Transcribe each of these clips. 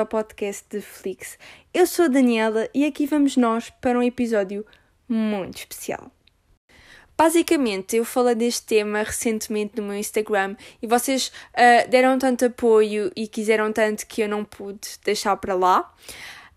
ao podcast de Flix. Eu sou a Daniela e aqui vamos nós para um episódio muito especial. Basicamente, eu falei deste tema recentemente no meu Instagram e vocês uh, deram tanto apoio e quiseram tanto que eu não pude deixar para lá.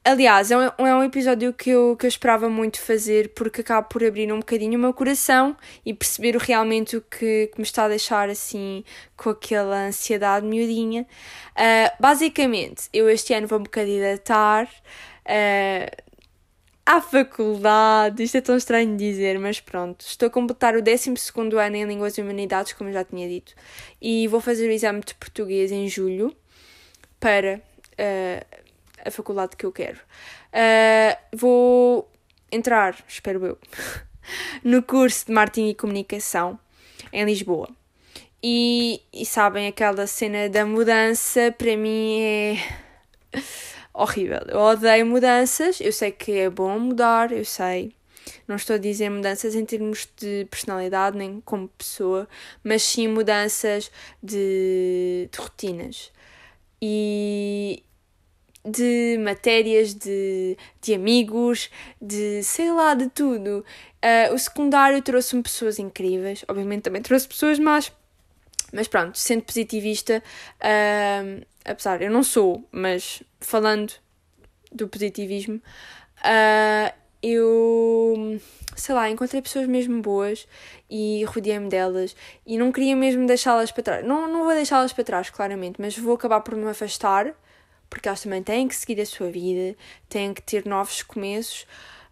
Aliás, é um, é um episódio que eu, que eu esperava muito fazer porque acaba por abrir um bocadinho o meu coração e perceber realmente o que, que me está a deixar assim com aquela ansiedade miudinha. Uh, basicamente, eu este ano vou-me candidatar uh, à faculdade. Isto é tão estranho de dizer, mas pronto. Estou a completar o 12 ano em Línguas e Humanidades, como já tinha dito, e vou fazer o exame de português em julho para. Uh, a faculdade que eu quero. Uh, vou entrar, espero eu, no curso de Marketing e Comunicação em Lisboa. E, e sabem, aquela cena da mudança para mim é horrível. Eu odeio mudanças, eu sei que é bom mudar, eu sei. Não estou a dizer mudanças em termos de personalidade nem como pessoa, mas sim mudanças de, de rotinas. E de matérias, de, de amigos, de sei lá, de tudo. Uh, o secundário trouxe-me pessoas incríveis, obviamente também trouxe pessoas más, mas pronto, sendo positivista, uh, apesar, eu não sou, mas falando do positivismo, uh, eu sei lá, encontrei pessoas mesmo boas e rodeei-me delas e não queria mesmo deixá-las para trás. Não, não vou deixá-las para trás, claramente, mas vou acabar por me afastar porque elas também têm que seguir a sua vida, têm que ter novos começos,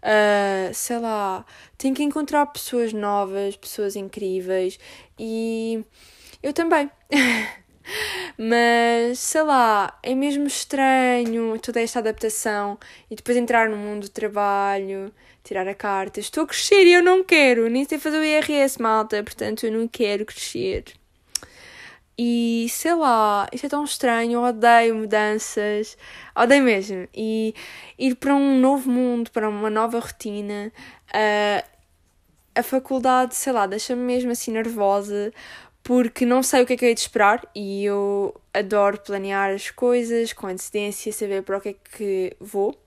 uh, sei lá, têm que encontrar pessoas novas, pessoas incríveis e eu também. Mas sei lá, é mesmo estranho toda esta adaptação e depois entrar no mundo do trabalho, tirar a carta. Estou a crescer e eu não quero, nem sei fazer o IRS, malta, portanto eu não quero crescer. E sei lá, isto é tão estranho, odeio mudanças, odeio mesmo. E ir para um novo mundo, para uma nova rotina, uh, a faculdade, sei lá, deixa-me mesmo assim nervosa porque não sei o que é que eu hei de esperar e eu adoro planear as coisas com antecedência, saber para o que é que vou.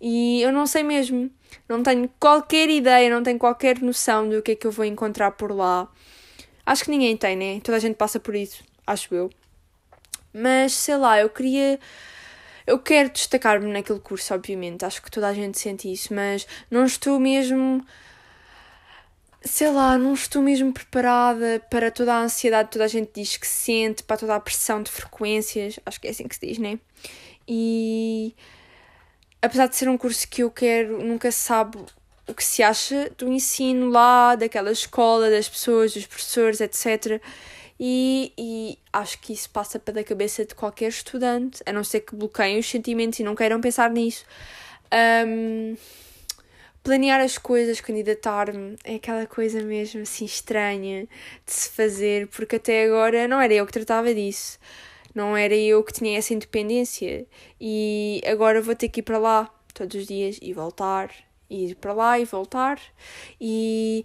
E eu não sei mesmo, não tenho qualquer ideia, não tenho qualquer noção do que é que eu vou encontrar por lá. Acho que ninguém tem, né? Toda a gente passa por isso, acho eu. Mas sei lá, eu queria. Eu quero destacar-me naquele curso, obviamente. Acho que toda a gente sente isso, mas não estou mesmo. Sei lá, não estou mesmo preparada para toda a ansiedade que toda a gente diz que sente, para toda a pressão de frequências. Acho que é assim que se diz, né? E. Apesar de ser um curso que eu quero, nunca sabe o que se acha do ensino lá, daquela escola, das pessoas, dos professores, etc. E, e acho que isso passa pela cabeça de qualquer estudante, a não ser que bloqueiem os sentimentos e não queiram pensar nisso. Um, planear as coisas, candidatar-me, é aquela coisa mesmo assim estranha de se fazer, porque até agora não era eu que tratava disso, não era eu que tinha essa independência e agora vou ter que ir para lá todos os dias e voltar ir para lá e voltar e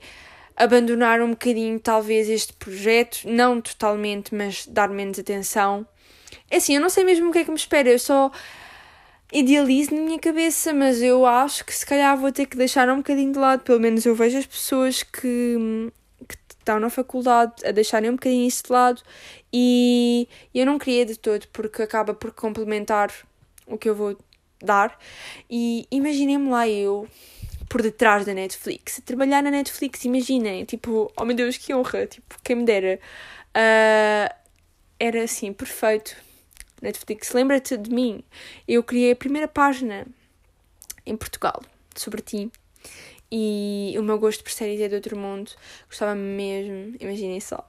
abandonar um bocadinho talvez este projeto, não totalmente, mas dar menos atenção. É assim, eu não sei mesmo o que é que me espera, eu só idealizo na minha cabeça, mas eu acho que se calhar vou ter que deixar um bocadinho de lado, pelo menos eu vejo as pessoas que, que estão na faculdade a deixarem um bocadinho isso de lado. E eu não queria de todo porque acaba por complementar o que eu vou dar. E imaginem-me lá eu por detrás da Netflix. Trabalhar na Netflix, imaginem, tipo, oh meu Deus, que honra, tipo, quem me dera. Uh, era assim, perfeito. Netflix, lembra-te de mim. Eu criei a primeira página em Portugal sobre ti. E o meu gosto por séries é de outro mundo. Gostava mesmo, imaginem só.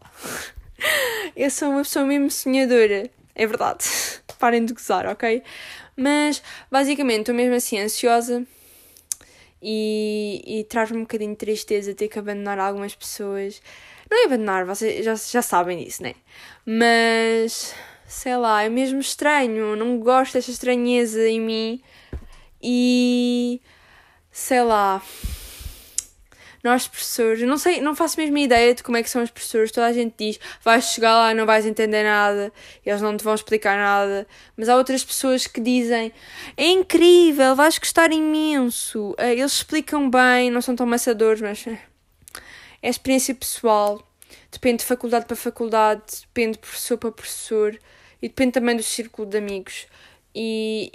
Eu sou uma pessoa mesmo sonhadora, é verdade. Parem de gozar, ok? Mas basicamente estou mesmo assim ansiosa e, e traz-me um bocadinho de tristeza ter que abandonar algumas pessoas. Não é abandonar, vocês já, já sabem disso, né? Mas sei lá, é mesmo estranho, não gosto desta estranheza em mim e sei lá, nós professores, não sei, não faço mesmo ideia de como é que são os professores, toda a gente diz, vais chegar lá não vais entender nada, eles não te vão explicar nada, mas há outras pessoas que dizem, é incrível, vais gostar imenso, eh, eles explicam bem, não são tão maçadores, mas eh, é experiência pessoal, depende de faculdade para faculdade, depende de professor para professor, e depende também do círculo de amigos, e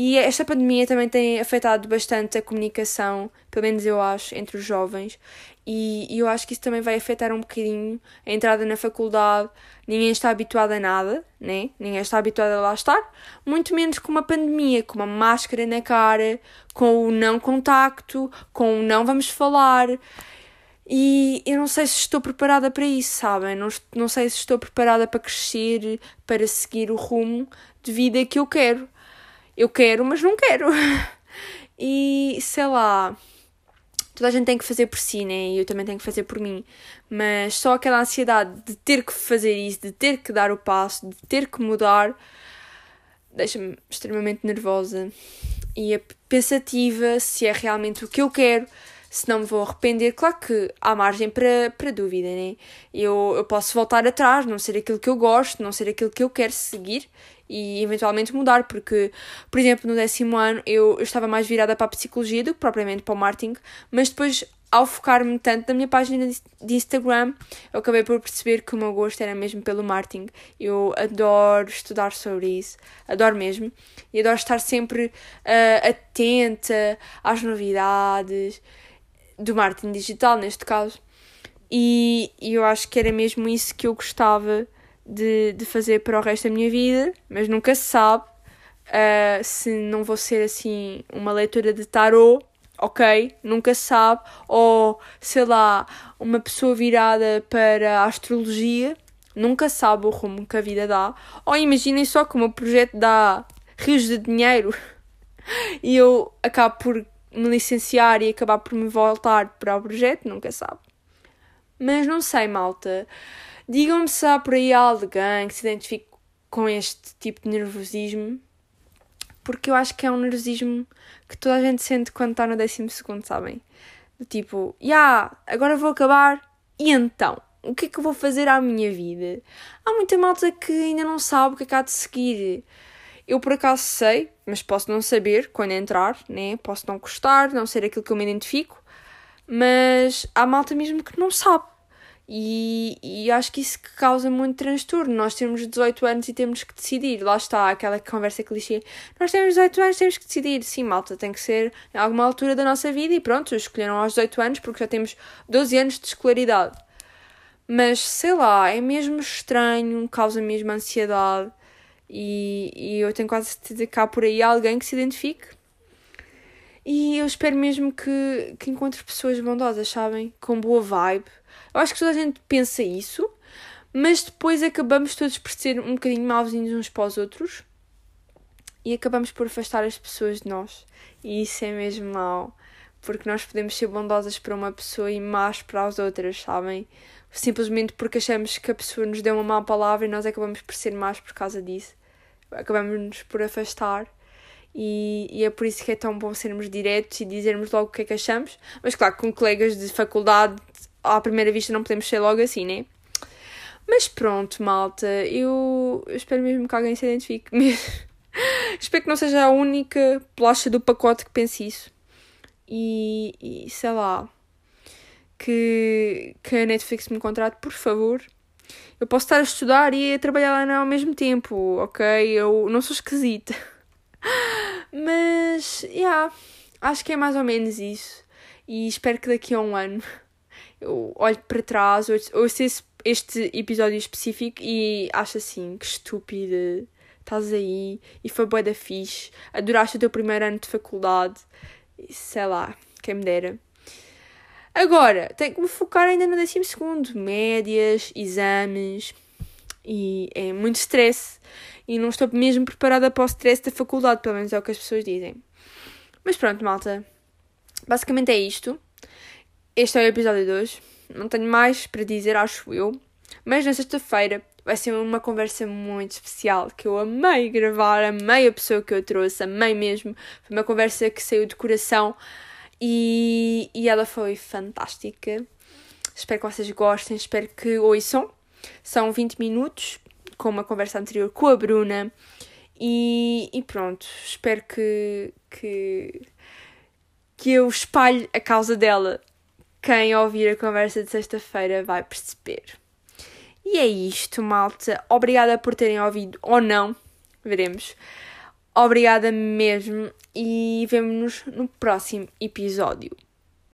e esta pandemia também tem afetado bastante a comunicação, pelo menos eu acho, entre os jovens. E, e eu acho que isso também vai afetar um bocadinho a entrada na faculdade. Ninguém está habituado a nada, né? Ninguém está habituado a lá estar. Muito menos com uma pandemia, com uma máscara na cara, com o não contacto, com o não vamos falar. E eu não sei se estou preparada para isso, sabem? Não, não sei se estou preparada para crescer, para seguir o rumo de vida que eu quero eu quero, mas não quero. E sei lá, toda a gente tem que fazer por si, né? E eu também tenho que fazer por mim. Mas só aquela ansiedade de ter que fazer isso, de ter que dar o passo, de ter que mudar, deixa-me extremamente nervosa e pensativa se é realmente o que eu quero, se não me vou arrepender. Claro que há margem para, para dúvida, né? Eu, eu posso voltar atrás, não ser aquilo que eu gosto, não ser aquilo que eu quero seguir e eventualmente mudar, porque, por exemplo, no décimo ano eu, eu estava mais virada para a psicologia do que propriamente para o marketing, mas depois, ao focar-me tanto na minha página de Instagram, eu acabei por perceber que o meu gosto era mesmo pelo marketing. Eu adoro estudar sobre isso, adoro mesmo, e adoro estar sempre uh, atenta às novidades do marketing digital, neste caso. E, e eu acho que era mesmo isso que eu gostava de, de fazer para o resto da minha vida, mas nunca se sabe uh, se não vou ser assim uma leitura de tarot, ok? Nunca se sabe, ou sei lá, uma pessoa virada para a astrologia, nunca sabe o rumo que a vida dá, ou imaginem só que o meu projeto dá rios de dinheiro e eu acabo por me licenciar e acabar por me voltar para o projeto, nunca sabe. Mas não sei, malta. Digam-me se há por aí alguém que se identifique com este tipo de nervosismo, porque eu acho que é um nervosismo que toda a gente sente quando está no décimo segundo, sabem? Do tipo, já, yeah, agora vou acabar, e então? O que é que eu vou fazer à minha vida? Há muita malta que ainda não sabe o que é que há de seguir. Eu por acaso sei, mas posso não saber quando entrar, né? Posso não gostar, não ser aquilo que eu me identifico, mas há malta mesmo que não sabe. E, e acho que isso causa muito transtorno. Nós temos 18 anos e temos que decidir. Lá está aquela conversa clichê. Nós temos 18 anos, temos que decidir. Sim, malta, tem que ser em alguma altura da nossa vida e pronto, escolheram aos 18 anos porque já temos 12 anos de escolaridade. Mas sei lá, é mesmo estranho, causa mesmo ansiedade. E, e eu tenho quase certeza que há por aí alguém que se identifique. E eu espero mesmo que, que encontre pessoas bondosas, sabem? Com boa vibe eu acho que toda a gente pensa isso, mas depois acabamos todos por ser um bocadinho mauzinhos uns para os outros e acabamos por afastar as pessoas de nós. E isso é mesmo mau, porque nós podemos ser bondosas para uma pessoa e más para as outras, sabem? Simplesmente porque achamos que a pessoa nos deu uma má palavra e nós acabamos por ser más por causa disso. Acabamos-nos por afastar. E, e, é por isso que é tão bom sermos diretos e dizermos logo o que é que achamos. Mas claro, com colegas de faculdade à primeira vista não podemos ser logo assim, né? Mas pronto, malta, eu, espero mesmo que alguém se identifique. espero que não seja a única bolacha do pacote que pense isso. E, e sei lá, que, que a Netflix me contrate, por favor. Eu posso estar a estudar e a trabalhar lá ao mesmo tempo, ok? Eu não sou esquisita. Mas, yeah, acho que é mais ou menos isso. E espero que daqui a um ano eu olho para trás, ouço esse, este episódio específico e acho assim, que estúpida, estás aí e foi boa da fixe, adoraste o teu primeiro ano de faculdade, sei lá, quem me dera. Agora, tenho que me focar ainda no décimo segundo, médias, exames e é muito stress e não estou mesmo preparada para o stress da faculdade, pelo menos é o que as pessoas dizem. Mas pronto, malta. Basicamente é isto. Este é o episódio 2. Não tenho mais para dizer, acho eu. Mas na sexta-feira vai ser uma conversa muito especial que eu amei gravar, amei a pessoa que eu trouxe, amei mesmo. Foi uma conversa que saiu de coração E, e ela foi fantástica. Espero que vocês gostem, espero que ouçam. São 20 minutos, com uma conversa anterior com a Bruna. E, e pronto, espero que, que, que eu espalhe a causa dela. Quem ouvir a conversa de sexta-feira vai perceber. E é isto, malta. Obrigada por terem ouvido ou não. Veremos. Obrigada mesmo e vemo-nos no próximo episódio.